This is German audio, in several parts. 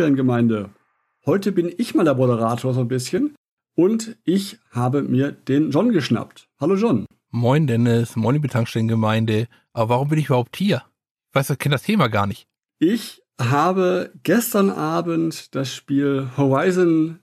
liebe Tankstellengemeinde. Heute bin ich mal der Moderator so ein bisschen und ich habe mir den John geschnappt. Hallo John. Moin Dennis, moin liebe Tankstellengemeinde. Aber warum bin ich überhaupt hier? Ich weiß, ich kenne das Thema gar nicht. Ich habe gestern Abend das Spiel Horizon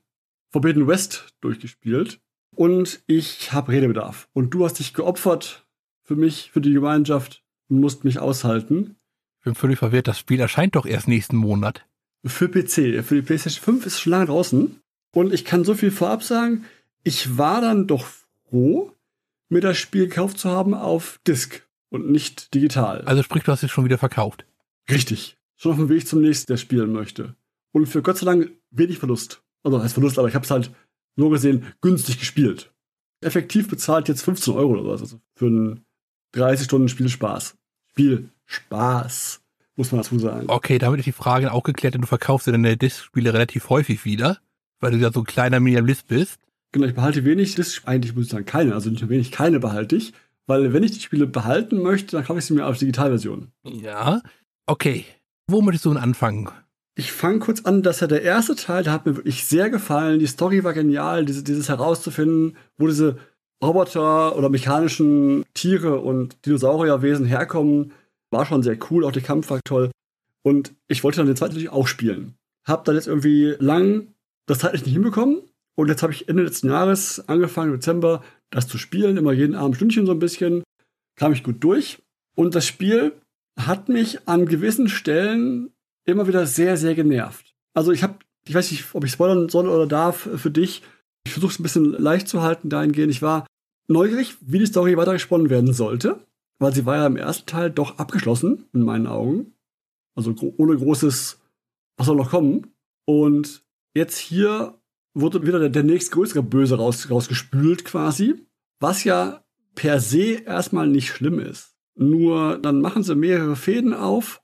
Forbidden West durchgespielt und ich habe Redebedarf. Und du hast dich geopfert für mich, für die Gemeinschaft und musst mich aushalten. Ich bin völlig verwirrt, das Spiel erscheint doch erst nächsten Monat. Für PC, für die PlayStation 5 ist schon lange draußen. Und ich kann so viel vorab sagen, ich war dann doch froh, mir das Spiel gekauft zu haben auf Disk und nicht digital. Also sprich, du hast es schon wieder verkauft. Richtig. Schon auf dem Weg zum nächsten, der spielen möchte. Und für Gott sei Dank wenig Verlust. Also heißt Verlust, aber ich habe es halt nur gesehen günstig gespielt. Effektiv bezahlt jetzt 15 Euro oder was. Also für ein 30 Stunden Spielspaß. Spielspaß, muss man dazu sagen. Okay, damit ist die Frage auch geklärt, denn du verkaufst ja deine Disk-Spiele relativ häufig wieder, weil du ja so ein kleiner Minimalist bist. Genau, ich behalte wenig Disc, eigentlich muss ich sagen keine, also nicht nur wenig, keine behalte ich. Weil wenn ich die Spiele behalten möchte, dann kaufe ich sie mir als Digitalversion. Ja, okay. Wo möchtest du denn anfangen? Ich fange kurz an, dass ja der erste Teil, der hat mir wirklich sehr gefallen. Die Story war genial, diese, dieses herauszufinden, wo diese Roboter oder mechanischen Tiere und Dinosaurierwesen herkommen, war schon sehr cool. Auch der Kampf war toll. Und ich wollte dann den zweiten natürlich auch spielen. Hab dann jetzt irgendwie lang das zeitlich nicht hinbekommen. Und jetzt habe ich Ende letzten Jahres angefangen, Dezember, das zu spielen. Immer jeden Abend Stündchen so ein bisschen. Kam ich gut durch. Und das Spiel hat mich an gewissen Stellen immer wieder sehr, sehr genervt. Also ich habe, ich weiß nicht, ob ich spoilern soll oder darf für dich. Ich versuche es ein bisschen leicht zu halten dahingehend. Ich war neugierig, wie die Story weitergesponnen werden sollte, weil sie war ja im ersten Teil doch abgeschlossen, in meinen Augen. Also gro ohne großes, was soll noch kommen. Und jetzt hier wurde wieder der, der nächstgrößere Böse raus, rausgespült quasi, was ja per se erstmal nicht schlimm ist. Nur dann machen sie mehrere Fäden auf,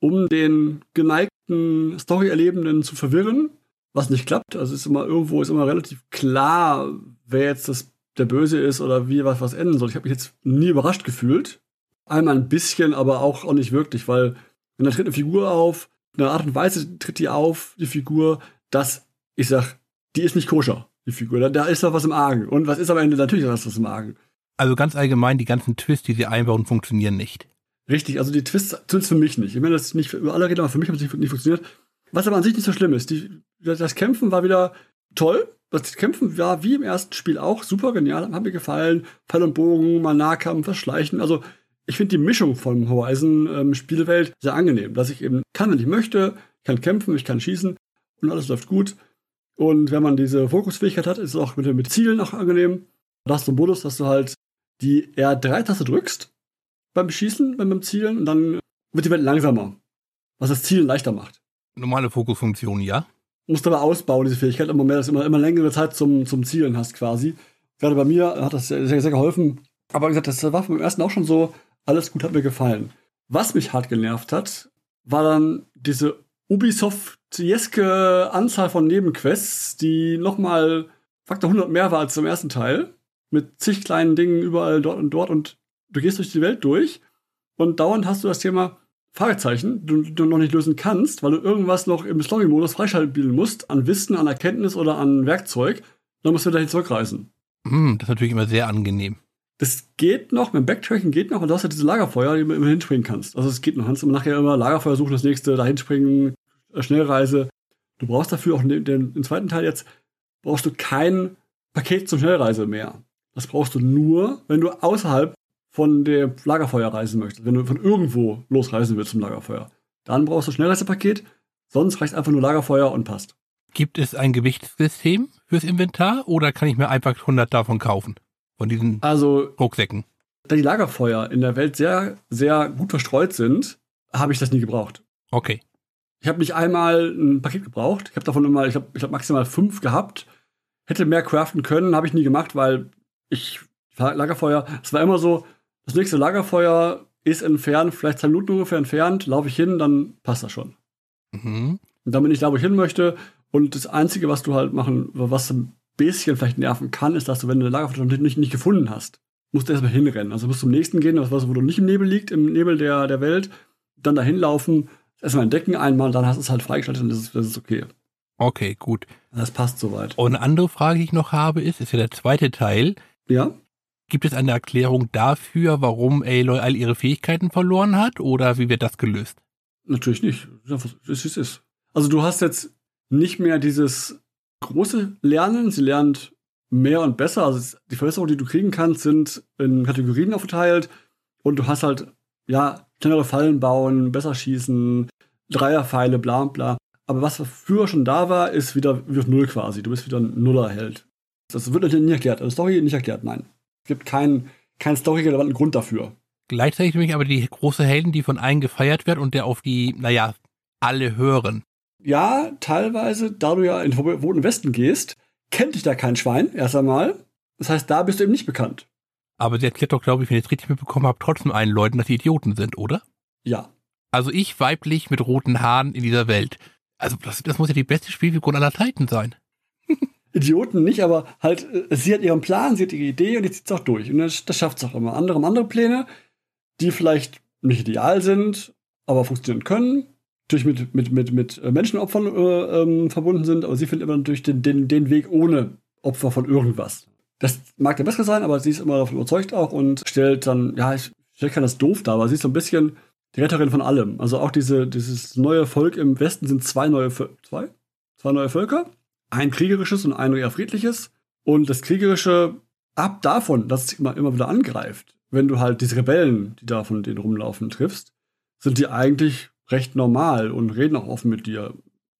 um den geneigten Story-Erlebenden zu verwirren, was nicht klappt. Also ist immer irgendwo ist immer relativ klar, wer jetzt das, der Böse ist oder wie was, was enden soll. Ich habe mich jetzt nie überrascht gefühlt. Einmal ein bisschen, aber auch, auch nicht wirklich, weil wenn da tritt eine Figur auf, eine Art und Weise tritt die auf, die Figur, dass ich sag, die ist nicht koscher, die Figur. Da, da ist doch was im Argen. Und was ist am Ende? Natürlich ist was im Argen. Also ganz allgemein, die ganzen Twists, die sie einbauen, funktionieren nicht. Richtig, also die Twists, zumindest für mich nicht. Ich meine, das ist nicht für alle reden, aber für mich hat es nicht, nicht funktioniert. Was aber an sich nicht so schlimm ist. Die, das Kämpfen war wieder toll. Das Kämpfen war wie im ersten Spiel auch super genial, hat mir gefallen. Pfeil und Bogen, mal Nahkampf, das Schleichen. Also ich finde die Mischung von Horizon ähm, sehr angenehm, dass ich eben kann, wenn ich möchte, ich kann kämpfen, ich kann schießen und alles läuft gut. Und wenn man diese Fokusfähigkeit hat, ist es auch mit, mit Zielen auch angenehm. Da hast du einen Modus, dass du halt die R3-Taste drückst beim Schießen, beim Zielen und dann wird die Welt langsamer, was das Zielen leichter macht. Normale Fokusfunktion, ja. Musst aber ausbauen, diese Fähigkeit, immer mehr, dass du immer, immer längere Zeit zum, zum Zielen hast quasi. Gerade bei mir hat das sehr, sehr, geholfen. Aber wie gesagt, das war beim ersten auch schon so, alles gut hat mir gefallen. Was mich hart genervt hat, war dann diese Ubisoft-jeske Anzahl von Nebenquests, die nochmal Faktor 100 mehr war als im ersten Teil. Mit zig kleinen Dingen überall dort und dort und du gehst durch die Welt durch und dauernd hast du das Thema Fragezeichen, du, du noch nicht lösen kannst, weil du irgendwas noch im Story-Modus freischalten musst, an Wissen, an Erkenntnis oder an Werkzeug. Dann musst du wieder zurückreisen. Hm, das ist natürlich immer sehr angenehm. Das geht noch, mit Backtracking geht noch, und du hast ja diese Lagerfeuer, die du immer hinspringen kannst. Also es geht noch. Du kannst immer nachher immer Lagerfeuer suchen, das nächste, da hinspringen, äh, Schnellreise. Du brauchst dafür auch den, den, den zweiten Teil jetzt, brauchst du kein Paket zum Schnellreise mehr. Das brauchst du nur, wenn du außerhalb von dem Lagerfeuer reisen möchtest. Wenn du von irgendwo losreisen willst zum Lagerfeuer. Dann brauchst du Schnellreisepaket, sonst reicht einfach nur Lagerfeuer und passt. Gibt es ein Gewichtssystem fürs Inventar oder kann ich mir einfach 100 davon kaufen? Von diesen also, Rucksäcken? Da die Lagerfeuer in der Welt sehr, sehr gut verstreut sind, habe ich das nie gebraucht. Okay. Ich habe nicht einmal ein Paket gebraucht. Ich habe davon immer, ich habe ich hab maximal fünf gehabt. Hätte mehr craften können, habe ich nie gemacht, weil ich Lagerfeuer, es war immer so, das nächste Lagerfeuer ist entfernt, vielleicht zwei Minuten ungefähr entfernt, laufe ich hin, dann passt das schon. Mhm. Und dann bin ich da, wo ich hin möchte. Und das Einzige, was du halt machen, was ein bisschen vielleicht nerven kann, ist, dass du, wenn du eine Lagerfeuer nicht, nicht gefunden hast, musst du erstmal hinrennen. Also musst du zum nächsten gehen, das was, wo du nicht im Nebel liegt, im Nebel der, der Welt, dann dahin laufen, erstmal entdecken einmal, dann hast du es halt freigeschaltet und das ist, das ist okay. Okay, gut. Das passt soweit. Und eine andere Frage, die ich noch habe, ist, ist ja der zweite Teil. Ja? Gibt es eine Erklärung dafür, warum Aloy all ihre Fähigkeiten verloren hat oder wie wird das gelöst? Natürlich nicht. Es ist, ist. Also du hast jetzt nicht mehr dieses große Lernen. Sie lernt mehr und besser. Also die Verbesserungen, die du kriegen kannst, sind in Kategorien aufgeteilt und du hast halt, ja, schnellere Fallen bauen, besser schießen, Dreierpfeile, bla bla. Aber was früher schon da war, ist wieder, wieder null quasi. Du bist wieder ein Nullerheld. Das wird nicht erklärt. Also Story nicht erklärt, nein. Es gibt keinen keinen storyrelevanten Grund dafür. Gleichzeitig nämlich aber die große Helden, die von allen gefeiert wird und der auf die, naja, alle hören. Ja, teilweise, da du ja in den verbotenen Westen gehst, kennt dich da kein Schwein, erst einmal. Das heißt, da bist du eben nicht bekannt. Aber sie erklärt doch, glaube ich, wenn ich es richtig mitbekommen habe, trotzdem allen Leuten, dass sie Idioten sind, oder? Ja. Also ich weiblich mit roten Haaren in dieser Welt. Also das, das muss ja die beste Spielfigur aller Zeiten sein. Idioten nicht, aber halt, äh, sie hat ihren Plan, sie hat ihre Idee und die zieht es auch durch. Und das, schafft es auch immer. Andere haben andere Pläne, die vielleicht nicht ideal sind, aber funktionieren können. Natürlich mit, mit, mit, mit äh, Menschenopfern äh, ähm, verbunden sind, aber sie findet immer natürlich den, den, den Weg ohne Opfer von irgendwas. Das mag der bessere sein, aber sie ist immer davon überzeugt auch und stellt dann, ja, ich stelle kein das doof da, aber sie ist so ein bisschen die Retterin von allem. Also auch diese, dieses neue Volk im Westen sind zwei neue, zwei? Zwei neue Völker ein kriegerisches und ein eher friedliches. Und das kriegerische, ab davon, dass es immer, immer wieder angreift, wenn du halt diese Rebellen, die da von denen rumlaufen, triffst, sind die eigentlich recht normal und reden auch offen mit dir.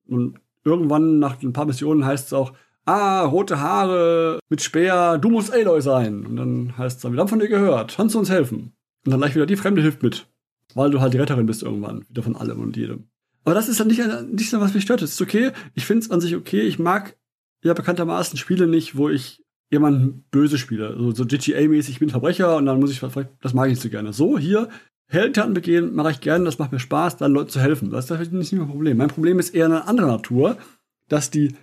Und irgendwann nach ein paar Missionen heißt es auch, ah, rote Haare mit Speer, du musst Aloy sein. Und dann heißt es dann, wir haben von dir gehört, kannst du uns helfen? Und dann gleich wieder, die Fremde hilft mit. Weil du halt die Retterin bist irgendwann, wieder von allem und jedem. Aber das ist dann nicht, nicht so, was mich stört. Das ist okay. Ich finde es an sich okay. Ich mag ja bekanntermaßen Spiele nicht, wo ich jemanden böse spiele. Also so GTA-mäßig, ich bin Verbrecher und dann muss ich, das mag ich nicht so gerne. So, hier, Heldentaten begehen, mache ich gerne, das macht mir Spaß, dann Leuten zu helfen. Das ist nicht mein Problem. Mein Problem ist eher eine andere Natur, dass die,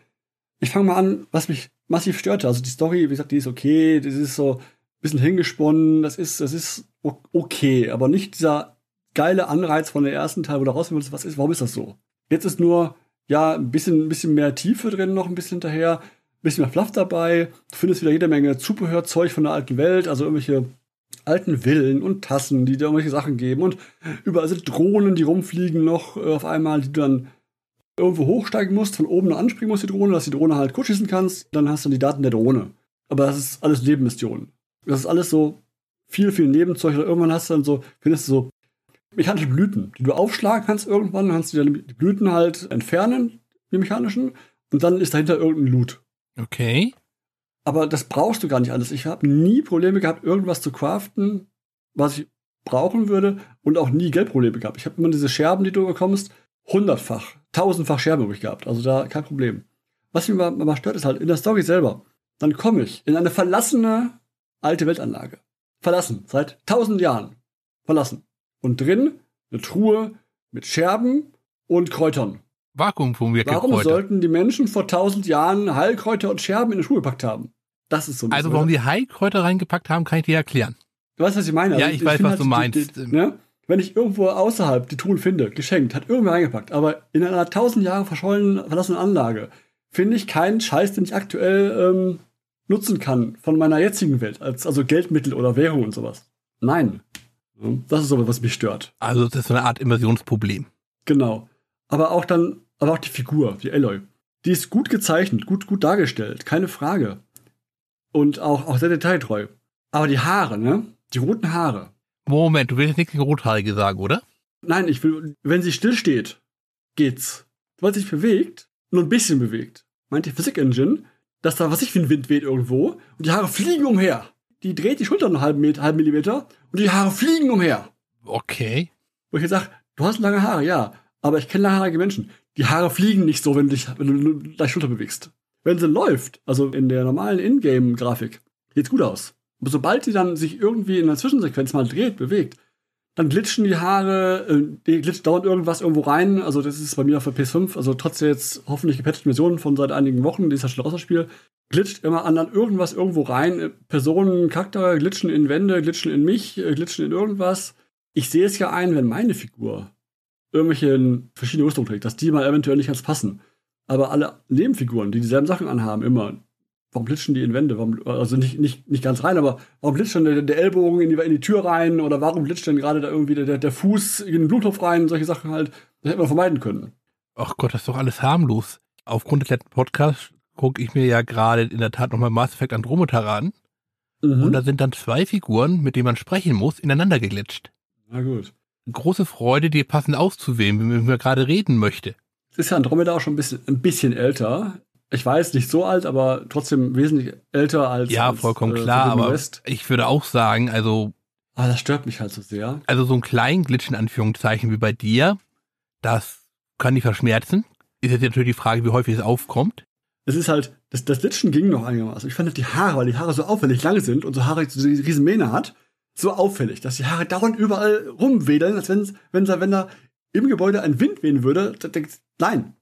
ich fange mal an, was mich massiv störte. Also die Story, wie gesagt, die ist okay, das ist so ein bisschen hingesponnen, das ist, das ist okay, aber nicht dieser geile Anreiz von der ersten Teil, wo du rausfinden willst, was ist, warum ist das so? Jetzt ist nur, ja, ein bisschen, ein bisschen mehr Tiefe drin, noch ein bisschen hinterher, ein bisschen mehr Fluff dabei. Du findest wieder jede Menge Zubehörzeug von der alten Welt, also irgendwelche alten Villen und Tassen, die dir irgendwelche Sachen geben und überall sind Drohnen, die rumfliegen noch äh, auf einmal, die du dann irgendwo hochsteigen musst, von oben anspringen musst, die Drohne, dass die Drohne halt kurz schießen kannst, dann hast du die Daten der Drohne. Aber das ist alles Nebenmissionen. Das ist alles so viel, viel Nebenzeug. irgendwann hast du dann so, findest du so mechanische Blüten, die du aufschlagen kannst irgendwann, kannst du die Blüten halt entfernen, die mechanischen, und dann ist dahinter irgendein Loot. Okay. Aber das brauchst du gar nicht alles. Ich habe nie Probleme gehabt, irgendwas zu craften, was ich brauchen würde und auch nie Geldprobleme gehabt. Ich habe immer diese Scherben, die du bekommst, hundertfach, tausendfach Scherben übrig gehabt. Also da kein Problem. Was mich mal, mal stört, ist halt in der Story selber. Dann komme ich in eine verlassene alte Weltanlage. Verlassen. Seit tausend Jahren. Verlassen und drin eine Truhe mit Scherben und Kräutern. Vakuumfungierte Warum Kräuter. sollten die Menschen vor tausend Jahren Heilkräuter und Scherben in eine Schuhe gepackt haben? Das ist so ein Also warum die Heilkräuter reingepackt haben, kann ich dir erklären. Du weißt, was ich meine? Ja, also, ich, ich weiß, was halt du meinst. Die, die, ne? Wenn ich irgendwo außerhalb die Truhen finde, geschenkt, hat irgendwer reingepackt, aber in einer tausend Jahre verschollenen, verlassenen Anlage finde ich keinen Scheiß, den ich aktuell ähm, nutzen kann von meiner jetzigen Welt, als also Geldmittel oder Währung und sowas. Nein. Das ist aber, was mich stört. Also das ist so eine Art Immersionsproblem. Genau. Aber auch dann, aber auch die Figur, die Aloy. Die ist gut gezeichnet, gut, gut dargestellt, keine Frage. Und auch, auch sehr detailtreu. Aber die Haare, ne? Die roten Haare. Moment, du willst jetzt nichts gegen Rothaarige sagen, oder? Nein, ich will, wenn sie still steht, geht's. Weil sie sich bewegt, nur ein bisschen bewegt, meint die Physik Engine, dass da was ich wie ein Wind weht irgendwo und die Haare fliegen umher die dreht die Schulter einen halben, Meter, halben Millimeter und die Haare fliegen umher. Okay. Wo ich jetzt sage, du hast lange Haare, ja, aber ich kenne langhaarige Menschen. Die Haare fliegen nicht so, wenn du dich, wenn du deine Schulter bewegst. Wenn sie läuft, also in der normalen Ingame-Grafik, sieht's gut aus. Aber sobald sie dann sich irgendwie in der Zwischensequenz mal dreht, bewegt, dann glitschen die Haare, äh, die glitscht dauernd irgendwas irgendwo rein. Also das ist bei mir auf der PS5, also trotz der jetzt hoffentlich gepatchten Version von seit einigen Wochen, die ist ja schon raus das Spiel, glitscht immer an dann irgendwas irgendwo rein. Personen, Charakter glitschen in Wände, glitschen in mich, äh, glitschen in irgendwas. Ich sehe es ja ein, wenn meine Figur irgendwelche verschiedene Rüstung trägt, dass die mal eventuell nicht ganz passen. Aber alle Nebenfiguren, die dieselben Sachen anhaben, immer, warum glitschen die in Wände? Warum, also nicht, nicht, nicht ganz rein, aber warum glitscht denn der, der Ellbogen in die, in die Tür rein? Oder warum glitscht denn gerade da irgendwie der, der Fuß in den Bluttopf rein? Solche Sachen halt, das hätte man vermeiden können. Ach Gott, das ist doch alles harmlos. Aufgrund des letzten Podcasts gucke ich mir ja gerade in der Tat nochmal Mass Effect Andromeda an. Mhm. Und da sind dann zwei Figuren, mit denen man sprechen muss, ineinander geglitscht. Na gut. Große Freude, die passend auszuwählen, wenn man gerade reden möchte. Es ist ja Andromeda auch schon ein bisschen, ein bisschen älter. Ich weiß, nicht so alt, aber trotzdem wesentlich älter als. Ja, als, vollkommen äh, klar, aber West. ich würde auch sagen, also. Ah, das stört mich halt so sehr. Also so ein kleinen Glitch in Anführungszeichen wie bei dir, das kann die verschmerzen. Ist jetzt natürlich die Frage, wie häufig es aufkommt. Es ist halt, das, das Glitchen ging noch einigermaßen. Ich fand halt die Haare, weil die Haare so auffällig lang sind und so Haare so diese riesen Mähne hat, so auffällig, dass die Haare dauernd überall rumwedeln, als wenn, wenn, wenn da im Gebäude ein Wind wehen würde. Da denkst, nein.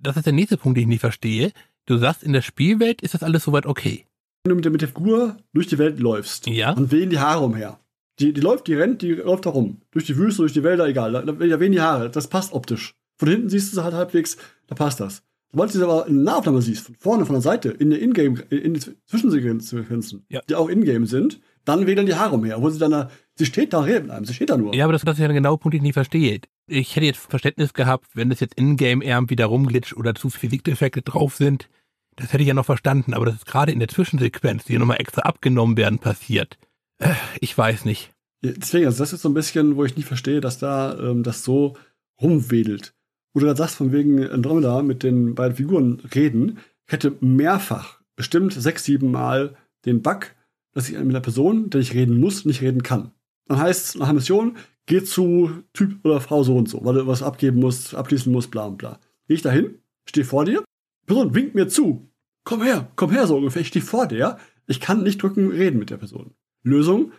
Das ist der nächste Punkt, den ich nicht verstehe. Du sagst, in der Spielwelt ist das alles soweit okay. Wenn du mit der, mit der Figur durch die Welt läufst, ja. dann wehen die Haare umher. Die, die läuft, die rennt, die läuft da rum. Durch die Wüste, durch die Wälder, egal. Da, da wehen die Haare. Das passt optisch. Von hinten siehst du sie halt halbwegs, da passt das. Sobald du sie aber in der Nahaufnahme siehst, von vorne, von der Seite, in der Ingame, in die Zwischensequenzen, ja. die auch Ingame sind, dann wedeln die Haare umher, obwohl sie dann da, sie steht da, redet mit einem, sie steht da nur. Ja, aber das, das ist ja ein genauer Punkt, den ich nicht verstehe. Ich hätte jetzt Verständnis gehabt, wenn das jetzt Ingame eher wieder rumglitscht oder zu Physikdefekte drauf sind, das hätte ich ja noch verstanden, aber das ist gerade in der Zwischensequenz, die nochmal extra abgenommen werden, passiert. Äh, ich weiß nicht. Deswegen, also das ist so ein bisschen, wo ich nicht verstehe, dass da ähm, das so rumwedelt. Du gerade sagst, von wegen Andromeda mit den beiden Figuren reden, ich hätte mehrfach, bestimmt sechs, sieben Mal den Bug, dass ich mit einer Person, der ich reden muss, nicht reden kann. Dann heißt es nach einer Mission, geh zu Typ oder Frau so und so, weil du was abgeben musst, abschließen musst, bla und bla. Geh ich dahin, stehe vor dir, Person winkt mir zu. Komm her, komm her, so ungefähr. Ich stehe vor der. Ich kann nicht drücken, reden mit der Person. Lösung,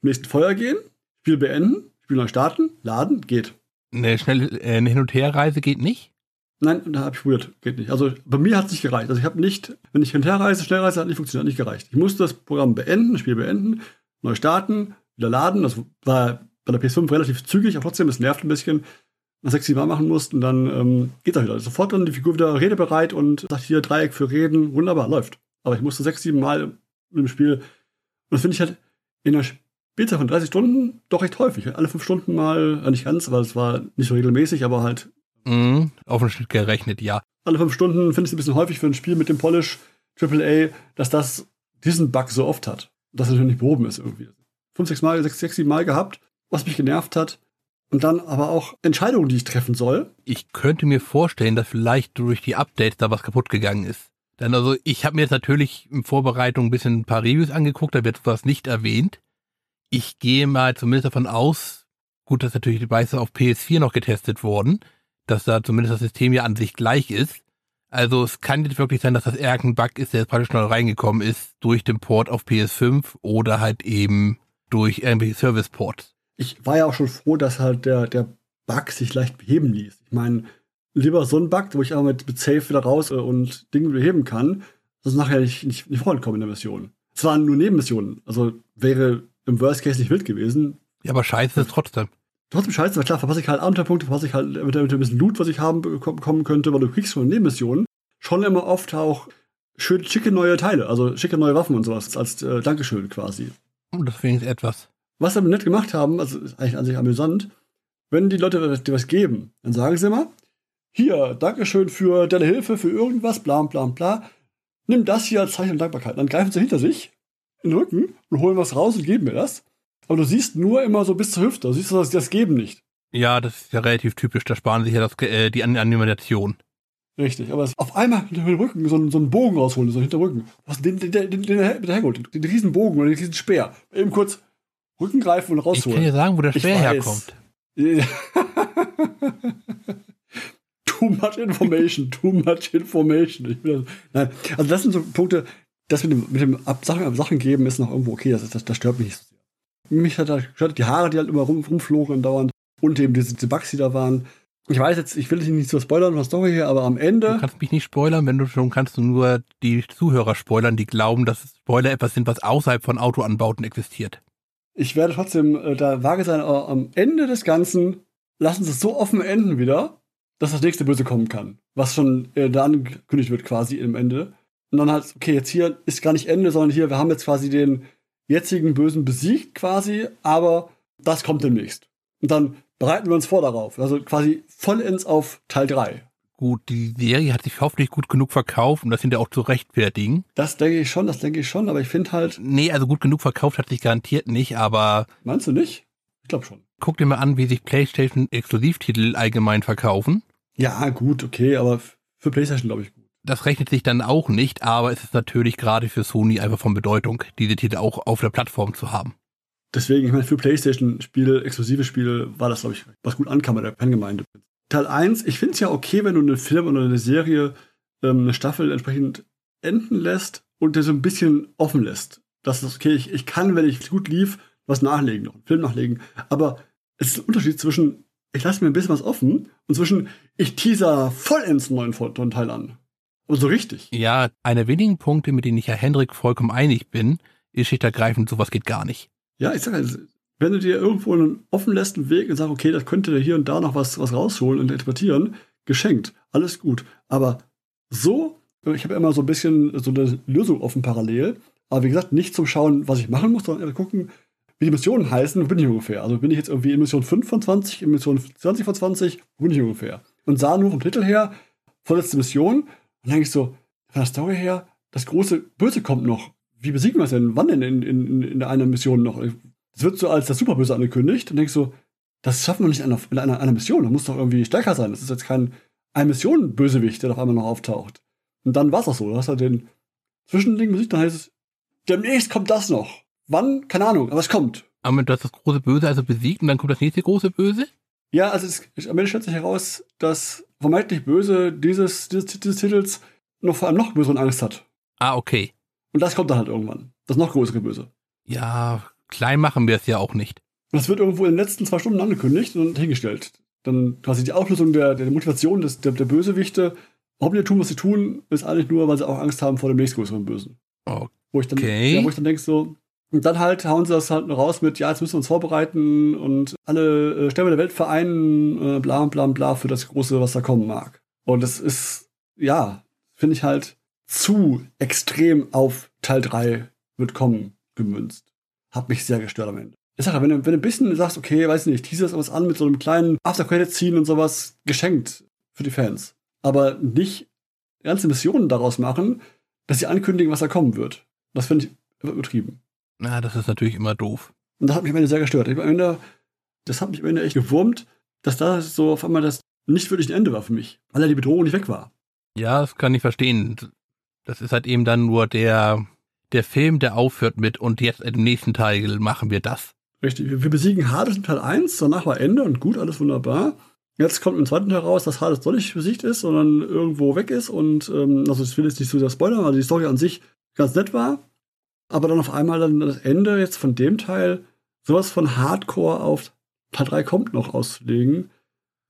nächsten Feuer gehen, Spiel beenden, Spiel neu starten, laden, geht. Eine schnelle äh, eine Hin- und Herreise geht nicht? Nein, da habe ich probiert, geht nicht. Also bei mir hat es nicht gereicht. Also ich habe nicht, wenn ich hin und her reise, Schnellreise hat nicht funktioniert, hat nicht gereicht. Ich musste das Programm beenden, das Spiel beenden, neu starten, wieder laden. Das war bei der PS5 relativ zügig, aber trotzdem, es nervt ein bisschen. Nach sechs, sieben Mal machen mussten, dann ähm, geht das wieder. Sofort dann die Figur wieder redebereit und sagt hier Dreieck für Reden, wunderbar, läuft. Aber ich musste sechs, sieben Mal im Spiel. Und das finde ich halt in der Spielzeit von 30 Stunden doch recht häufig. Alle fünf Stunden mal, äh, nicht ganz, weil es war nicht so regelmäßig, aber halt Mhm, auf den Schnitt gerechnet, ja. Alle fünf Stunden finde ich es ein bisschen häufig für ein Spiel mit dem Polish AAA, dass das diesen Bug so oft hat. Dass er natürlich nicht behoben ist irgendwie. Fünf, sechs Mal, sechs, sechs, sieben Mal gehabt, was mich genervt hat. Und dann aber auch Entscheidungen, die ich treffen soll. Ich könnte mir vorstellen, dass vielleicht durch die Updates da was kaputt gegangen ist. Denn also ich habe mir jetzt natürlich in Vorbereitung ein bisschen ein paar Reviews angeguckt, da wird sowas nicht erwähnt. Ich gehe mal zumindest davon aus, gut, dass natürlich die Weiße auf PS4 noch getestet worden, dass da zumindest das System ja an sich gleich ist. Also es kann jetzt wirklich sein, dass das eher ein Bug ist, der jetzt praktisch neu reingekommen ist durch den Port auf PS5 oder halt eben durch irgendwelche Service-Ports. Ich war ja auch schon froh, dass halt der, der Bug sich leicht beheben ließ. Ich meine, lieber so ein Bug, wo ich aber mit, mit Safe wieder raus äh, und Dinge beheben kann, dass es nachher nicht, nicht, nicht vorkommen in der Mission. Es waren nur Nebenmissionen. Also wäre im Worst Case nicht wild gewesen. Ja, aber scheiße ist trotzdem trotzdem scheiße, weil klar, verpasse ich halt Abenteuerpunkte, verpasse ich halt mit, mit ein bisschen Loot, was ich haben bekommen könnte, weil du kriegst schon Nebenmissionen schon immer oft auch schön schicke neue Teile, also schicke neue Waffen und sowas als äh, Dankeschön quasi. Und das finde ich etwas. Was sie nett gemacht haben, also ist eigentlich an sich amüsant, wenn die Leute dir was geben, dann sagen sie immer, hier, Dankeschön für deine Hilfe, für irgendwas, bla bla bla. Nimm das hier als Zeichen der Dankbarkeit. Dann greifen sie hinter sich, in den Rücken und holen was raus und geben mir das. Aber du siehst nur immer so bis zur Hüfte. Du siehst das, das Geben nicht. Ja, das ist ja relativ typisch. Da sparen sich ja das, äh, die Animation. Richtig, aber auf einmal hinter dem Rücken so, so einen Bogen rausholen, so hinter Rücken. Was, den, den, den, den, den hergeholt, den, den riesen Bogen oder den riesen Speer. Eben kurz Rücken greifen und rausholen. Ich kann dir sagen, wo der Speer herkommt. too much information, too much information. Nein, also das sind so Punkte, das mit dem, mit dem Sachen, Sachen geben ist noch irgendwo okay, das, das, das stört mich nicht so sehr. Mich hat gestört die Haare, die halt immer rum, rumflogen dauernd. Und eben diese, diese Bugs, die da waren. Ich weiß jetzt, ich will dich nicht so spoilern von der Story hier, aber am Ende. Du kannst mich nicht spoilern, wenn du schon kannst du nur die Zuhörer spoilern, die glauben, dass Spoiler etwas sind, was außerhalb von Autoanbauten existiert. Ich werde trotzdem äh, da vage sein, aber am Ende des Ganzen lassen sie es so offen enden wieder, dass das nächste Böse kommen kann. Was schon äh, da angekündigt wird quasi im Ende. Und dann halt, okay, jetzt hier ist gar nicht Ende, sondern hier, wir haben jetzt quasi den jetzigen Bösen besiegt quasi, aber das kommt demnächst. Und dann bereiten wir uns vor darauf. Also quasi vollends auf Teil 3. Gut, die Serie hat sich hoffentlich gut genug verkauft, um das hinterher auch zu rechtfertigen. Das denke ich schon, das denke ich schon, aber ich finde halt. Nee, also gut genug verkauft hat sich garantiert nicht, aber. Meinst du nicht? Ich glaube schon. Guck dir mal an, wie sich PlayStation-Exklusivtitel allgemein verkaufen. Ja, gut, okay, aber für PlayStation glaube ich gut. Das rechnet sich dann auch nicht, aber es ist natürlich gerade für Sony einfach von Bedeutung, diese Titel auch auf der Plattform zu haben. Deswegen, ich meine, für PlayStation-Spiele, exklusive Spiele, war das, glaube ich, was gut ankam bei der Fangemeinde. Teil 1, ich finde es ja okay, wenn du einen Film oder eine Serie, ähm, eine Staffel entsprechend enden lässt und der so ein bisschen offen lässt. Das ist okay, ich, ich kann, wenn ich gut lief, was nachlegen, noch einen Film nachlegen. Aber es ist ein Unterschied zwischen, ich lasse mir ein bisschen was offen und zwischen, ich teaser vollends einen neuen Teil an. Und so richtig. Ja, einer der wenigen Punkte, mit denen ich Herr Hendrik vollkommen einig bin, ist schlicht ergreifend, sowas geht gar nicht. Ja, ich sag halt, wenn du dir irgendwo einen offen lässt einen Weg und sagst, okay, das könnte hier und da noch was, was rausholen und interpretieren, geschenkt, alles gut. Aber so, ich habe immer so ein bisschen so eine Lösung offen parallel. Aber wie gesagt, nicht zum Schauen, was ich machen muss, sondern gucken, wie die Missionen heißen, wo bin ich ungefähr. Also bin ich jetzt irgendwie in Mission 5 von 20, in Mission 20 von 20, wo bin ich ungefähr. Und sah nur vom Titel her, vorletzte Mission, und dann denke ich so, von der Story her, das große Böse kommt noch. Wie besiegen wir es denn? Wann denn in, in, in einer Mission noch? Es wird so als das Superböse angekündigt und denkst so, das schaffen wir nicht in einer, in einer, einer Mission. Das muss doch irgendwie stärker sein. Das ist jetzt kein ein Mission-Bösewicht, der auf einmal noch auftaucht. Und dann war es auch so. Du hast halt den Zwischending Musik, dann heißt es, demnächst kommt das noch. Wann? Keine Ahnung, aber es kommt. Aber du hast das große Böse also besiegt und dann kommt das nächste große Böse? Ja, also es, am Ende stellt sich heraus, dass vermeintlich Böse dieses, dieses, dieses Titels noch vor einem noch größeren Angst hat. Ah, okay. Und das kommt dann halt irgendwann. Das noch größere Böse. Ja, klein machen wir es ja auch nicht. Das wird irgendwo in den letzten zwei Stunden angekündigt und hingestellt. Dann quasi die Auflösung der, der Motivation des, der, der Bösewichte. Warum die tun, was sie tun, ist eigentlich nur, weil sie auch Angst haben vor dem nächstgrößeren Bösen. Okay. Wo ich dann, ja, wo ich dann denke so, und dann halt hauen sie das halt raus mit, ja, jetzt müssen wir uns vorbereiten und alle äh, Stämme der Welt vereinen, äh, bla bla bla für das Große, was da kommen mag. Und das ist, ja, finde ich halt zu extrem auf Teil 3 wird kommen gemünzt. Hat mich sehr gestört am Ende. Ich sag ja, wenn du, wenn du ein bisschen sagst, okay, weiß nicht, teaser was an mit so einem kleinen After-Credit-Ziehen und sowas, geschenkt für die Fans. Aber nicht ganze Missionen daraus machen, dass sie ankündigen, was da kommen wird. Das finde ich übertrieben. Na, das ist natürlich immer doof. Und das hat mich am Ende sehr gestört. Ich am Ende, das hat mich am Ende echt gewurmt, dass da so auf einmal das nicht wirklich ein Ende war für mich, weil ja die Bedrohung nicht weg war. Ja, das kann ich verstehen. Das ist halt eben dann nur der, der Film, der aufhört mit und jetzt im nächsten Teil machen wir das. Richtig. Wir besiegen Hades in Teil 1, danach war Ende und gut, alles wunderbar. Jetzt kommt im zweiten Teil raus, dass Hades doch nicht besiegt ist, sondern irgendwo weg ist und, ähm, also ich will jetzt nicht so sehr spoilern, also die Story an sich ganz nett war. Aber dann auf einmal dann das Ende jetzt von dem Teil, sowas von Hardcore auf Teil 3 kommt noch auszulegen,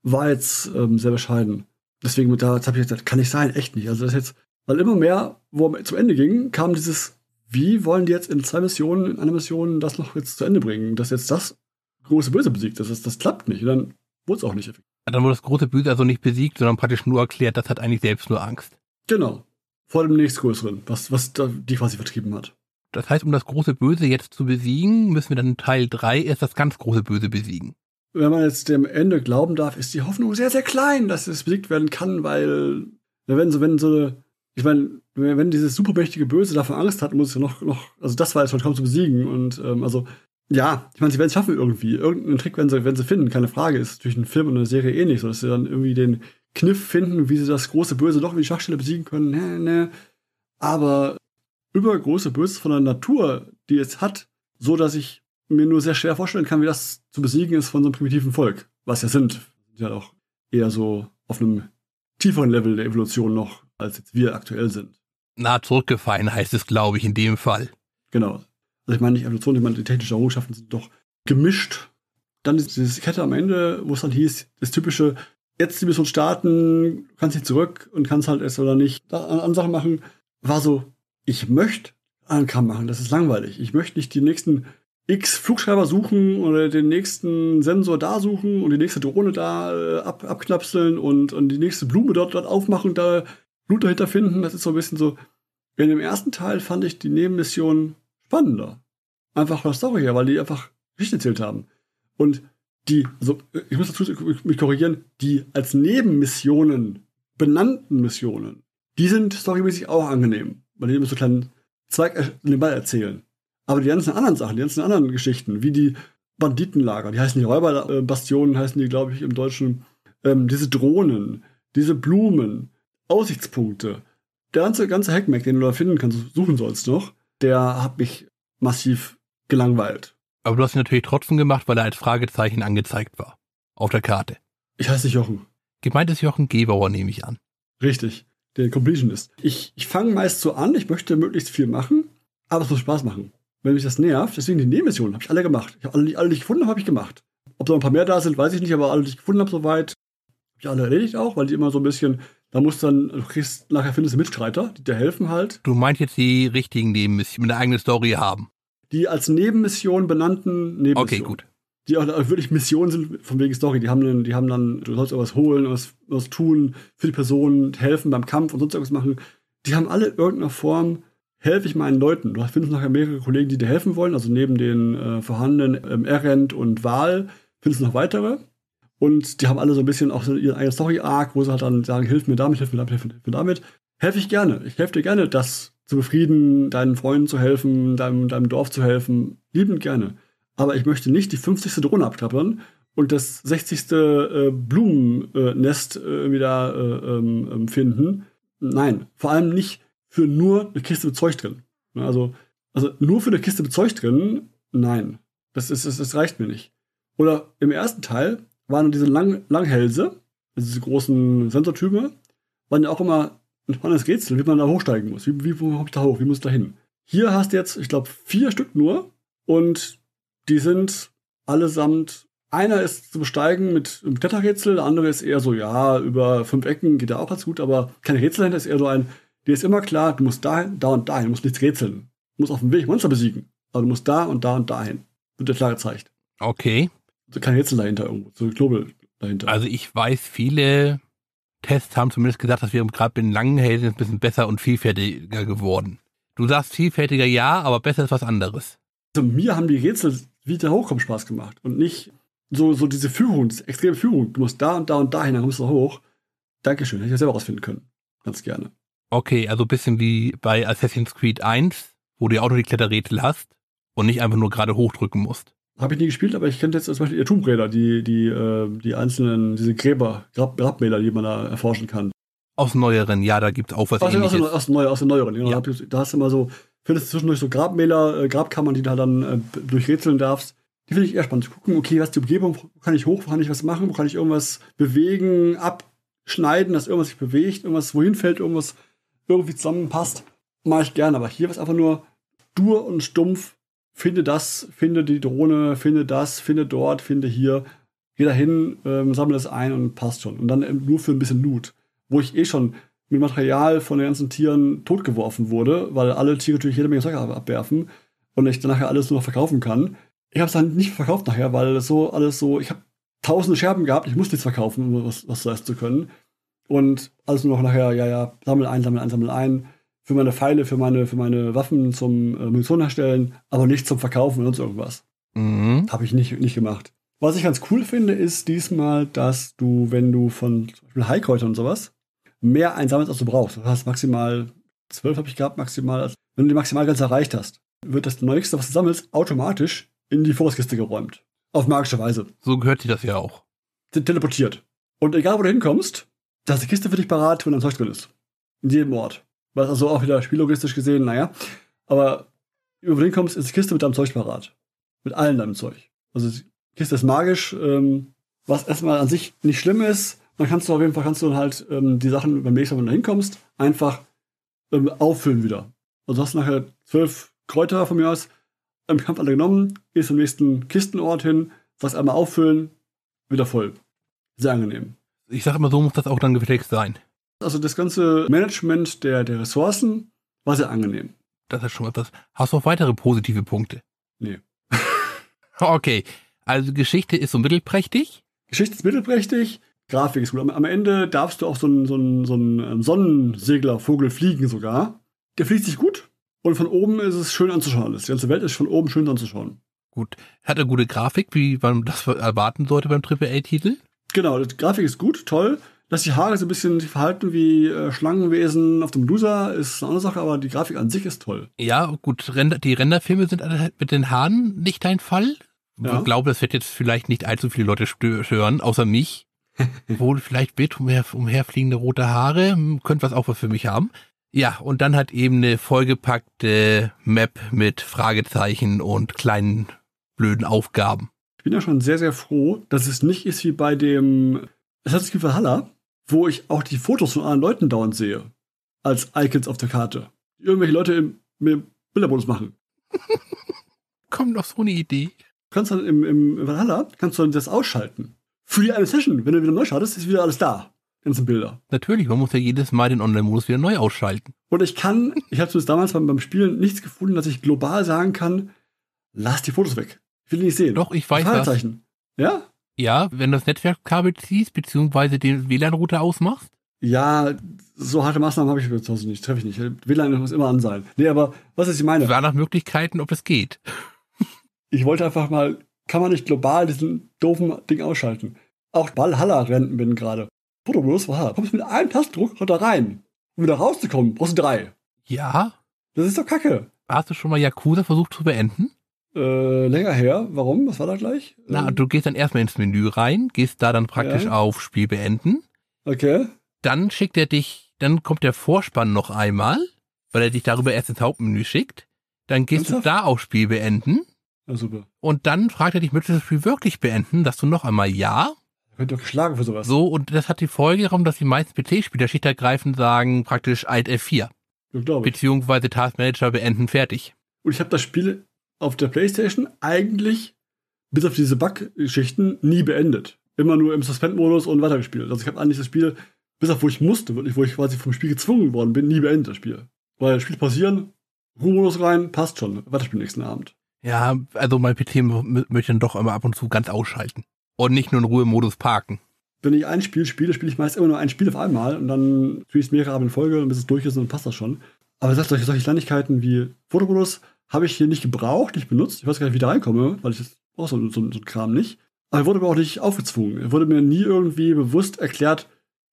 war jetzt ähm, sehr bescheiden. Deswegen, da habe ich gesagt, kann nicht sein, echt nicht. Also das jetzt, weil immer mehr, wo es zum Ende ging, kam dieses, wie wollen die jetzt in zwei Missionen, in einer Mission das noch jetzt zu Ende bringen, dass jetzt das große Böse besiegt ist. Das, das klappt nicht. Und dann wurde es auch nicht effektiv. Dann wurde das große Böse also nicht besiegt, sondern praktisch nur erklärt, das hat eigentlich selbst nur Angst. Genau. Vor dem nächstgrößeren, was, was die quasi vertrieben hat. Das heißt, um das große Böse jetzt zu besiegen, müssen wir dann in Teil 3 erst das ganz große Böse besiegen. Wenn man jetzt dem Ende glauben darf, ist die Hoffnung sehr, sehr klein, dass es besiegt werden kann, weil wenn so, wenn so eine, ich meine, wenn dieses supermächtige Böse davon Angst hat, muss es ja noch, noch, also das war jetzt schon kaum zu besiegen und ähm, also ja, ich meine, sie werden es schaffen irgendwie. Irgendeinen Trick werden sie, werden sie finden, keine Frage. Ist durch einen Film und eine Serie ähnlich, so dass sie dann irgendwie den Kniff finden, wie sie das große Böse doch in die Schachstelle besiegen können. Ne, ne. Aber übergroße Böses von der Natur, die es hat, so dass ich mir nur sehr schwer vorstellen kann, wie das zu besiegen ist von so einem primitiven Volk. Was ja sind. Sind ja auch eher so auf einem tieferen Level der Evolution noch, als jetzt wir aktuell sind. Na, zurückgefallen heißt es, glaube ich, in dem Fall. Genau. Also ich meine nicht Evolution, ich meine, die technischen Errungenschaften sind doch gemischt. Dann ist diese Kette am Ende, wo es dann hieß, das typische, jetzt die Mission starten, kannst nicht zurück und kannst halt erst oder nicht Ansachen machen, war so, ich möchte Ankram machen, das ist langweilig. Ich möchte nicht die nächsten X Flugschreiber suchen oder den nächsten Sensor da suchen und die nächste Drohne da äh, ab, abknapseln und, und die nächste Blume dort, dort aufmachen da Blut dahinter finden. Das ist so ein bisschen so. In dem ersten Teil fand ich die Nebenmission spannender. Einfach von der Story her, weil die einfach Geschichte erzählt haben. Und die, also ich muss dazu mich korrigieren, die als Nebenmissionen benannten Missionen, die sind storymäßig auch angenehm, weil die immer so kleinen Zweig nebenbei erzählen. Aber die ganzen anderen Sachen, die ganzen anderen Geschichten, wie die Banditenlager, die heißen die Räuberbastionen, heißen die, glaube ich, im Deutschen, ähm, diese Drohnen, diese Blumen, Aussichtspunkte, der ganze, ganze Hackmack, den du da finden kannst, suchen sollst noch, der hat mich massiv gelangweilt. Aber du hast ihn natürlich trotzdem gemacht, weil er als Fragezeichen angezeigt war. Auf der Karte. Ich heiße Jochen. Gemeint ist Jochen Gebauer, nehme ich an. Richtig. Der Completionist. Ich, ich fange meist so an, ich möchte möglichst viel machen, aber es muss Spaß machen. Wenn mich das nervt, deswegen die Nebenmissionen habe ich alle gemacht. Ich habe alle, alle, die ich gefunden habe, habe ich gemacht. Ob da ein paar mehr da sind, weiß ich nicht, aber alle, die ich gefunden habe, soweit, habe ich alle erledigt auch, weil die immer so ein bisschen, da musst dann, du kriegst, nachher findest du Mitstreiter, die dir helfen halt. Du meinst jetzt die richtigen Nebenmissionen, mit einer eigenen Story haben. Die als Nebenmission benannten Nebenmissionen. Okay, gut. Die auch wirklich Missionen sind, von wegen Story. Die haben dann, die haben dann, du sollst irgendwas holen, was, was tun für die Person, helfen beim Kampf und sonst irgendwas machen. Die haben alle irgendeiner Form helfe ich meinen Leuten. Du findest nachher mehrere Kollegen, die dir helfen wollen. Also neben den äh, vorhandenen ähm, Errent und Wahl findest du noch weitere. Und die haben alle so ein bisschen auch so ihren eigenen Story-Arc, wo sie halt dann sagen, hilf mir damit, hilf mir damit, hilf mir damit. Helfe ich gerne. Ich helfe dir gerne, das zu befrieden, deinen Freunden zu helfen, deinem, deinem Dorf zu helfen. Liebend gerne. Aber ich möchte nicht die 50. Drohne abklappern und das 60. Äh, Blumennest äh, wieder äh, ähm, ähm, finden. Nein, vor allem nicht für nur eine Kiste mit Zeug drin. Also, also nur für eine Kiste mit Zeug drin, nein. Das, ist, das, das reicht mir nicht. Oder im ersten Teil waren diese Lang Langhälse, also diese großen Sensortüme, waren ja auch immer ein spannendes Rätsel, wie man da hochsteigen muss. Wie, wie wo ich da hoch? Wie muss ich da hin? Hier hast du jetzt, ich glaube, vier Stück nur und die sind allesamt. Einer ist zu besteigen mit einem Kletterrätsel, der andere ist eher so, ja, über fünf Ecken geht ja auch ganz gut, aber keine Rätsel dahinter, ist eher so ein, Dir ist immer klar, du musst dahin, da und dahin, du musst nichts rätseln. Du musst auf dem Weg Monster besiegen. Aber du musst da und da und dahin. Wird dir klar gezeigt. Okay. So kein Rätsel dahinter irgendwo, so Knobel dahinter. Also ich weiß, viele Tests haben zumindest gesagt, dass wir gerade in langen Helden ein bisschen besser und vielfältiger geworden. Du sagst vielfältiger ja, aber besser ist was anderes. Also mir haben die Rätsel, wie der hochkommt, Spaß gemacht. Und nicht so, so diese Führung, diese extreme Führung. Du musst da und da und dahin, dann kommst du hoch. Dankeschön, hätte ich ja selber rausfinden können. Ganz gerne. Okay, also ein bisschen wie bei Assassin's Creed 1, wo du ja auch nur die Kletterrätsel hast und nicht einfach nur gerade hochdrücken musst. Habe ich nie gespielt, aber ich kenne jetzt zum Beispiel Turmräder, die, die, äh, die einzelnen, diese Gräber, Grab, Grabmäler, die man da erforschen kann. Aus neueren, ja, da gibt es auch was aus, ähnliches. Aus, aus, aus, aus den neueren, genau. Ja. Da hast du immer so, findest du zwischendurch so Grabmäler, äh, Grabkammern, die du halt dann äh, durchrätseln darfst. Die finde ich eher spannend zu gucken, okay, was ist die Umgebung, wo kann ich hoch, wo kann ich was machen, wo kann ich irgendwas bewegen, abschneiden, dass irgendwas sich bewegt, irgendwas wohin fällt, irgendwas irgendwie zusammenpasst, mache ich gerne. Aber hier war es einfach nur dur und stumpf. Finde das, finde die Drohne, finde das, finde dort, finde hier. Geh da hin, ähm, sammle es ein und passt schon. Und dann nur für ein bisschen Loot. Wo ich eh schon mit Material von den ganzen Tieren totgeworfen wurde, weil alle Tiere natürlich jede Menge Zeug abwerfen und ich dann nachher alles nur noch verkaufen kann. Ich habe es dann nicht verkauft nachher, weil so alles so, ich habe tausende Scherben gehabt, ich musste nichts verkaufen, um was, was leisten zu können. Und alles nur noch nachher, ja, ja, sammel ein, sammel ein, sammel ein. Für meine Pfeile, für meine, für meine Waffen zum äh, Munition herstellen, aber nicht zum Verkaufen oder sonst irgendwas. Mhm. Habe ich nicht, nicht gemacht. Was ich ganz cool finde, ist diesmal, dass du, wenn du von zum Beispiel Heilkräutern und sowas, mehr einsammelst, als du brauchst. Du hast maximal zwölf habe ich gehabt, maximal. Wenn du die Maximalgrenze erreicht hast, wird das nächste, was du sammelst, automatisch in die Vorratskiste geräumt. Auf magische Weise. So gehört dir das ja auch. Teleportiert. Und egal, wo du hinkommst, da ist eine Kiste für dich parat, wo dein Zeug drin ist. In jedem Ort. Was also auch wieder spiellogistisch gesehen, naja. Aber über den kommst, ist die Kiste mit deinem Zeug parat. Mit allen deinem Zeug. Also die Kiste ist magisch, ähm, was erstmal an sich nicht schlimm ist. Dann kannst du auf jeden Fall kannst du dann halt ähm, die Sachen beim nächsten Mal, wenn du hinkommst, einfach ähm, auffüllen wieder. Also hast du nachher zwölf Kräuter von mir aus im Kampf alle genommen, gehst zum nächsten Kistenort hin, sagst einmal auffüllen, wieder voll. Sehr angenehm ich sage immer, so muss das auch dann gepflegt sein. Also das ganze Management der, der Ressourcen war sehr angenehm. Das ist schon etwas. Hast du auch weitere positive Punkte? Nee. Okay, also Geschichte ist so mittelprächtig. Geschichte ist mittelprächtig, Grafik ist gut. Am, am Ende darfst du auch so einen, so einen, so einen ähm, Sonnenseglervogel fliegen sogar. Der fliegt sich gut und von oben ist es schön anzuschauen. Die ganze Welt ist von oben schön anzuschauen. Gut. Hat er gute Grafik, wie man das erwarten sollte beim AAA-Titel? Genau, die Grafik ist gut, toll. Dass die Haare so ein bisschen sich verhalten wie äh, Schlangenwesen auf dem Loser ist eine andere Sache, aber die Grafik an sich ist toll. Ja, gut, Render, die Renderfilme sind mit den Haaren nicht dein Fall. Ja. Ich glaube, das wird jetzt vielleicht nicht allzu viele Leute stören, außer mich. Wohl vielleicht wird umher, umherfliegende rote Haare, hm, könnte was auch was für mich haben. Ja, und dann hat eben eine vollgepackte Map mit Fragezeichen und kleinen blöden Aufgaben. Ich bin ja schon sehr, sehr froh, dass es nicht ist wie bei dem Assassin's Creed Valhalla, wo ich auch die Fotos von anderen Leuten dauernd sehe. Als Icons auf der Karte. Irgendwelche Leute im, im Bildermodus machen. Kommt noch so eine Idee. Du kannst dann im, im Valhalla kannst du dann das ausschalten. Für die eine Session, wenn du wieder neu startest, ist wieder alles da. Ganzen Bilder. Natürlich, man muss ja jedes Mal den Online-Modus wieder neu ausschalten. Und ich kann, ich habe zumindest damals beim, beim Spielen nichts gefunden, dass ich global sagen kann, lass die Fotos weg. Ich will die nicht sehen. Doch, ich weiß das. Ja? Ja, wenn du das Netzwerkkabel ziehst, beziehungsweise den WLAN-Router ausmachst? Ja, so harte Maßnahmen habe ich zu Hause nicht, treffe ich nicht. WLAN muss immer an sein. Nee, aber was ist ich meine? War nach Möglichkeiten, ob es geht. ich wollte einfach mal, kann man nicht global diesen doofen Ding ausschalten? Auch Ballhalla-Renten bin gerade. Fotobus, Valhalla. Kommst mit einem Tastendruck da rein. Um wieder rauszukommen, brauchst du drei. Ja? Das ist doch kacke. Hast du schon mal Yakuza versucht zu beenden? Äh, länger her. Warum? Was war da gleich? Na, ähm, du gehst dann erstmal ins Menü rein, gehst da dann praktisch ja. auf Spiel beenden. Okay. Dann schickt er dich, dann kommt der Vorspann noch einmal, weil er dich darüber erst ins Hauptmenü schickt. Dann gehst Ernsthaft? du da auf Spiel beenden. Ja, super. Und dann fragt er dich, möchtest du das Spiel wirklich beenden? Dass du noch einmal Ja. Könnt ihr doch geschlagen für sowas. So, und das hat die Folge darum, dass die meisten PC-Spieler schichtenergreifend sagen, praktisch Alt F4. Ja, Beziehungsweise Taskmanager beenden fertig. Und ich habe das Spiel auf der Playstation eigentlich, bis auf diese Bug-Geschichten, nie beendet. Immer nur im Suspend-Modus und weitergespielt. Also ich habe eigentlich das Spiel, bis auf wo ich musste, wirklich, wo ich quasi vom Spiel gezwungen worden bin, nie beendet, das Spiel. Weil Spiel passieren, Ruhemodus rein, passt schon. Weiterspielen nächsten Abend. Ja, also mein PC möchte dann doch immer ab und zu ganz ausschalten. Und nicht nur in Ruhemodus parken. Wenn ich ein Spiel spiele, spiele ich meist immer nur ein Spiel auf einmal und dann spiele ich es mehrere Abende in Folge und bis es durch ist und dann passt das schon. Aber sagt solche, solche Kleinigkeiten wie Fotomodus habe ich hier nicht gebraucht, nicht benutzt. Ich weiß gar nicht, wie ich da reinkomme, weil ich das auch so, so, so ein Kram nicht. Aber er wurde mir auch nicht aufgezwungen. Er wurde mir nie irgendwie bewusst erklärt,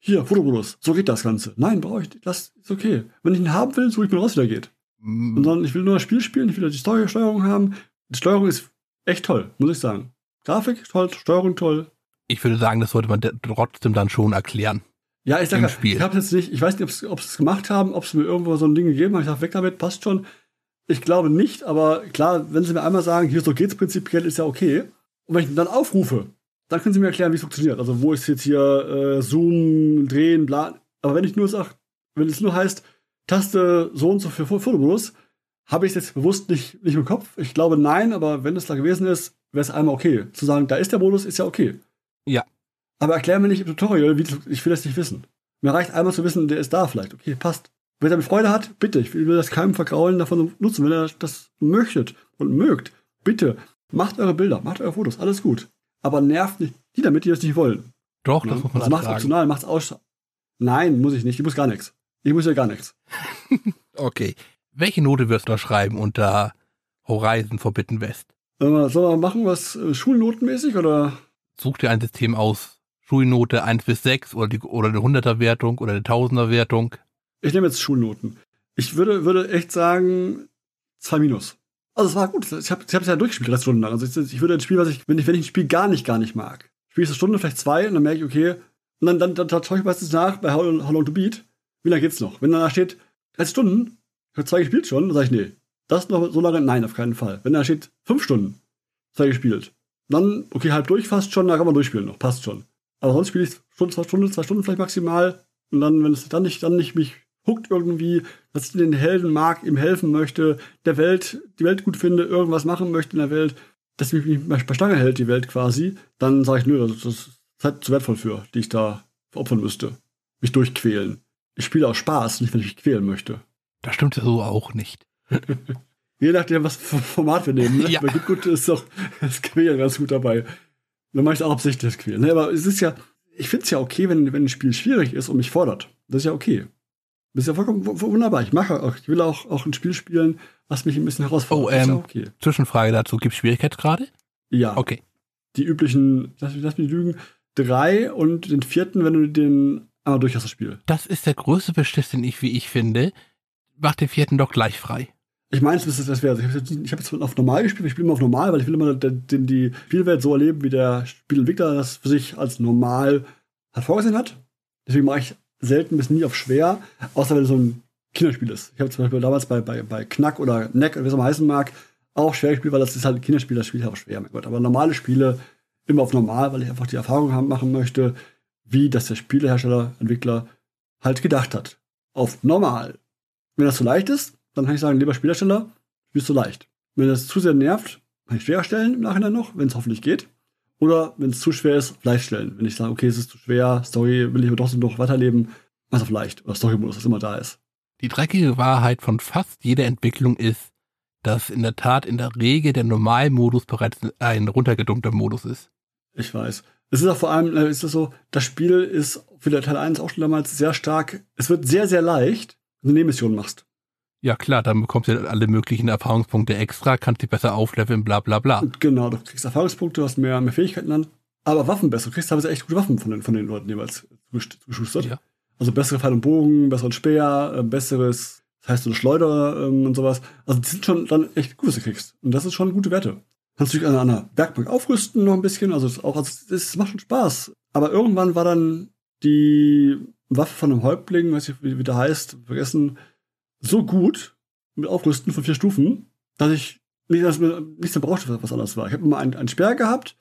hier, Fotomodus, so geht das Ganze. Nein, brauche ich nicht. Das ist okay. Wenn ich ihn haben will, suche ich mir raus, wie der geht. Mm. Und dann, ich will nur das Spiel spielen, ich will die Steuerung haben. Die Steuerung ist echt toll, muss ich sagen. Grafik toll, Steuerung toll. Ich würde sagen, das sollte man trotzdem dann schon erklären. Ja, ich sage, ich habe jetzt nicht, ich weiß nicht, ob sie es gemacht haben, ob es mir irgendwo so ein Ding gegeben hat. Ich sage, weg damit, passt schon. Ich glaube nicht, aber klar, wenn sie mir einmal sagen, hier so geht's prinzipiell, ist ja okay. Und wenn ich dann aufrufe, dann können sie mir erklären, wie es funktioniert. Also wo ist jetzt hier äh, Zoom, Drehen, bla. Aber wenn ich nur sage, wenn es nur heißt, Taste so und so für Fotomodus, habe ich es jetzt bewusst nicht, nicht im Kopf. Ich glaube nein, aber wenn es da gewesen ist, wäre es einmal okay. Zu sagen, da ist der Modus, ist ja okay. Ja. Aber erklär mir nicht im Tutorial, wie, ich will das nicht wissen. Mir reicht einmal zu wissen, der ist da vielleicht. Okay, passt. Wenn er Freude hat, bitte. Ich will das keinem vergraulen davon nutzen. Wenn er das möchtet und mögt, bitte. Macht eure Bilder, macht eure Fotos, alles gut. Aber nervt nicht die damit, die das nicht wollen. Doch, das ja? muss man also macht optional, macht's aus. Nein, muss ich nicht. Ich muss gar nichts. Ich muss ja gar nichts. okay. Welche Note wirst du da schreiben unter Horizon Forbidden West? Sollen wir, machen, was äh, schulnotenmäßig oder? Such dir ein System aus. Schulnote 1 bis 6 oder, die, oder eine 100er Wertung oder eine 1000er Wertung. Ich nehme jetzt Schulnoten. Ich würde, würde echt sagen, 2 minus. Also es war gut. Ich habe es ja durchgespielt, drei Stunden lang. Also ich, ich, würde ein Spiel, was ich, wenn ich, wenn ich ein Spiel gar nicht, gar nicht mag, spiele ich eine Stunde, vielleicht zwei, und dann merke ich, okay, und dann, dann, dann, dann schaue ich meistens nach bei How, How Long to Beat, wie lange geht's noch? Wenn da steht, 30 Stunden, ich habe zwei gespielt schon, dann sage ich, nee, das noch so lange, nein, auf keinen Fall. Wenn da steht, fünf Stunden, zwei gespielt, dann, okay, halb durch fast schon, da kann man durchspielen noch, passt schon. Aber sonst spiele ich Stunde, zwei Stunden, zwei Stunden vielleicht maximal, und dann, wenn es dann nicht, dann nicht mich huckt irgendwie, dass ich den Helden mag, ihm helfen möchte, der Welt, die Welt gut finde, irgendwas machen möchte in der Welt, dass mich, mich bei Stange hält, die Welt quasi, dann sage ich, nö, das, das ist halt zu wertvoll für, die ich da opfern müsste. Mich durchquälen. Ich spiele aus Spaß, nicht wenn ich mich quälen möchte. Das stimmt ja so auch nicht. Je nachdem, was für Format wir nehmen. Ne? Ja. Bei Gitgut ist doch das Quälen ganz gut dabei. Dann mache ich auch absichtlich das Quälen. Ne? Aber es ist ja, ich finde es ja okay, wenn, wenn ein Spiel schwierig ist und mich fordert. Das ist ja okay. Das ist ja vollkommen wunderbar. Ich mache auch, ich will auch, auch ein Spiel spielen, was mich ein bisschen herausfordert. Oh, ja ähm, okay. Zwischenfrage dazu, gibt es Schwierigkeitsgrade? Ja, Okay. die üblichen, lass mich, lass mich lügen, drei und den vierten, wenn du den einmal durch hast, das Spiel. Das ist der größte Beschiss, den ich, wie ich finde. Mach den vierten doch gleich frei. Ich meine, das, das wäre. Ich habe jetzt, hab jetzt auf normal gespielt, ich spiele immer auf normal, weil ich will immer den, den, die Spielwelt so erleben, wie der Spielentwickler das für sich als normal hat vorgesehen hat. Deswegen mache ich selten bis nie auf schwer, außer wenn es so ein Kinderspiel ist. Ich habe zum Beispiel damals bei, bei, bei Knack oder Neck wie es immer heißen mag, auch schwer gespielt, weil das ist halt ein Kinderspiel, das spielt auch schwer, mein Gott. Aber normale Spiele immer auf normal, weil ich einfach die Erfahrung haben, machen möchte, wie das der Spielehersteller, Entwickler halt gedacht hat. Auf normal. Wenn das zu leicht ist, dann kann ich sagen, lieber Spielhersteller, spielst du leicht. Wenn das zu sehr nervt, kann ich schwerer stellen im Nachhinein noch, wenn es hoffentlich geht. Oder wenn es zu schwer ist, leicht stellen. Wenn ich sage, okay, es ist zu schwer, Story will ich aber trotzdem noch weiterleben, mach auf leicht. Oder Story-Modus, was immer da ist. Die dreckige Wahrheit von fast jeder Entwicklung ist, dass in der Tat in der Regel der Normalmodus bereits ein runtergedunkter Modus ist. Ich weiß. Es ist auch vor allem, äh, ist es so, das Spiel ist für der Teil 1 auch schon damals sehr stark. Es wird sehr, sehr leicht, wenn du Nebenmissionen machst. Ja klar, dann bekommst du alle möglichen Erfahrungspunkte extra, kannst dich besser aufleveln, bla bla bla. Genau, du kriegst Erfahrungspunkte, du hast mehr, mehr Fähigkeiten dann. Aber Waffen besser. Du kriegst teilweise echt gute Waffen von den, von den Leuten jeweils zugeschustert. Ja. Also bessere Pfeil und Bogen, besseren Speer, äh, besseres, das heißt so eine Schleuder ähm, und sowas. Also die sind schon dann echt gut, was du kriegst. Und das ist schon gute Werte. Kannst du dich an einer Werkbank aufrüsten noch ein bisschen. Also es ist auch, also es macht schon Spaß. Aber irgendwann war dann die Waffe von einem Häuptling, weiß ich wie der heißt, vergessen, so gut mit Aufrüsten von vier Stufen, dass ich nichts mehr brauchte, was anders war. Ich habe immer einen, einen Speer gehabt.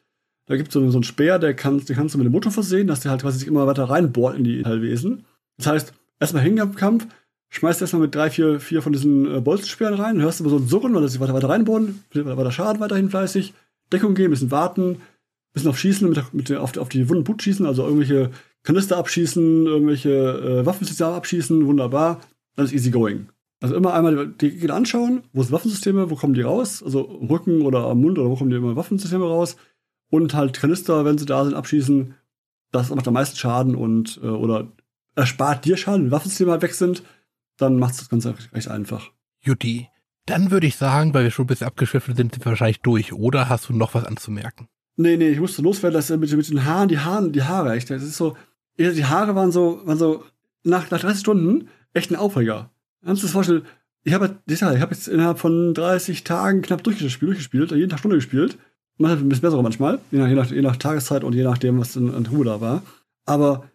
Da gibt es so, so einen Speer, der kann, den kannst du mit dem Motor versehen, dass der halt quasi sich immer weiter reinbohrt in die Teilwesen. Das heißt, erstmal Hinkampf, schmeißt erstmal mit drei, vier, vier von diesen äh, Bolzensperren rein, hörst du immer so ein Surren, weil das sich weiter, weiter reinbohren, weiter Schaden weiterhin fleißig, Deckung gehen, bisschen warten, bisschen auf Schießen, mit, mit auf, die- auf die wunden Blut schießen, also irgendwelche Kanister abschießen, irgendwelche äh, Waffensysteme abschießen, wunderbar, dann ist easy going. Also immer einmal die Gegner anschauen, wo sind Waffensysteme, wo kommen die raus, also im Rücken oder am Mund oder wo kommen die immer Waffensysteme raus und halt Kanister, wenn sie da sind, abschießen, das macht am meisten Schaden und äh, oder erspart dir Schaden, wenn Waffensysteme halt weg sind, dann macht das Ganze recht, recht einfach. Juti, dann würde ich sagen, weil wir schon ein bisschen abgeschwiffen sind, sind wir wahrscheinlich durch. Oder hast du noch was anzumerken? Nee, nee, ich musste loswerden, dass mit, mit den Haaren, die Haare, die Haare, echt, das ist so, die Haare waren so, waren so, nach, nach 30 Stunden echt ein Aufreger. Kannst du das vorstellen? Ich habe ich hab jetzt innerhalb von 30 Tagen knapp durchgespielt, durchgespielt jeden Tag Stunde gespielt. Man hat ein bisschen besser manchmal, je nach, je, nach, je nach Tageszeit und je nachdem, was in, an Ruhe da war. Aber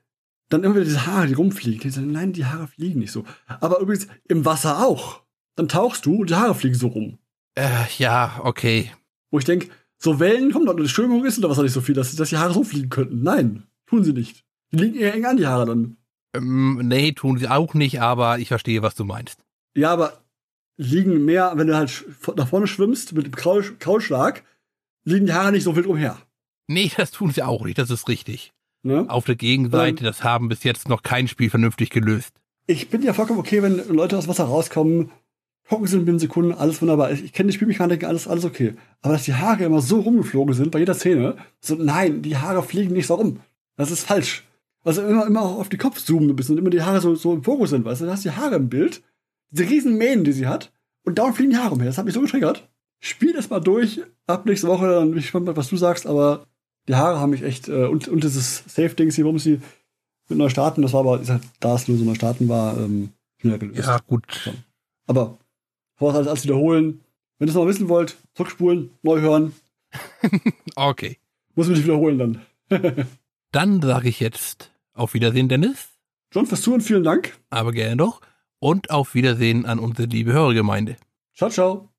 dann immer wieder diese Haare, die rumfliegen. Die nein, die Haare fliegen nicht so. Aber übrigens im Wasser auch. Dann tauchst du und die Haare fliegen so rum. Äh, ja, okay. Wo ich denke, so Wellen kommen doch, die Strömung ist oder was nicht so viel, dass, dass die Haare so fliegen könnten. Nein, tun sie nicht. Die liegen eher eng an die Haare dann. Ähm, nee, tun sie auch nicht, aber ich verstehe, was du meinst. Ja, aber liegen mehr, wenn du halt nach vorne schwimmst mit dem Kraul, Kraulschlag, liegen die Haare nicht so wild umher. Nee, das tun sie auch nicht, das ist richtig. Ne? Auf der Gegenseite, Ähm. das haben bis jetzt noch kein Spiel vernünftig gelöst. Ich bin ja vollkommen okay, wenn Leute aus dem Wasser rauskommen, gucken sie in Sekunden, alles wunderbar. Ich, ich kenne die Spielmechaniken, alles, alles okay. Aber dass die Haare immer so rumgeflogen sind bei jeder Szene, so nein, die Haare fliegen nicht so rum. Das ist falsch. Also immer, immer auch auf die Kopf zoomen ein bisschen und immer die Haare so, so im Fokus sind, weißt du, da hast du die Haare im Bild, diese riesen Mähnen, die sie hat, und dauernd fliegen die Haare umher. Das hat mich so getriggert. Spiel das mal durch, ab nächste Woche, dann bin ich gespannt, was du sagst, aber die Haare haben mich echt, äh, und, und dieses Safe-Dings hier, warum sie mit neu starten, das war aber, ist halt, da es nur so neu starten war, ähm, schneller gelöst. Ja, gut. Aber vor alles, alles wiederholen. Wenn ihr es noch wissen wollt, zurückspulen, neu hören. Okay. Muss mich wiederholen dann. Dann sage ich jetzt auf Wiedersehen, Dennis. John, fürs Zuhören, vielen Dank. Aber gerne doch. Und auf Wiedersehen an unsere liebe Hörergemeinde. Ciao, ciao.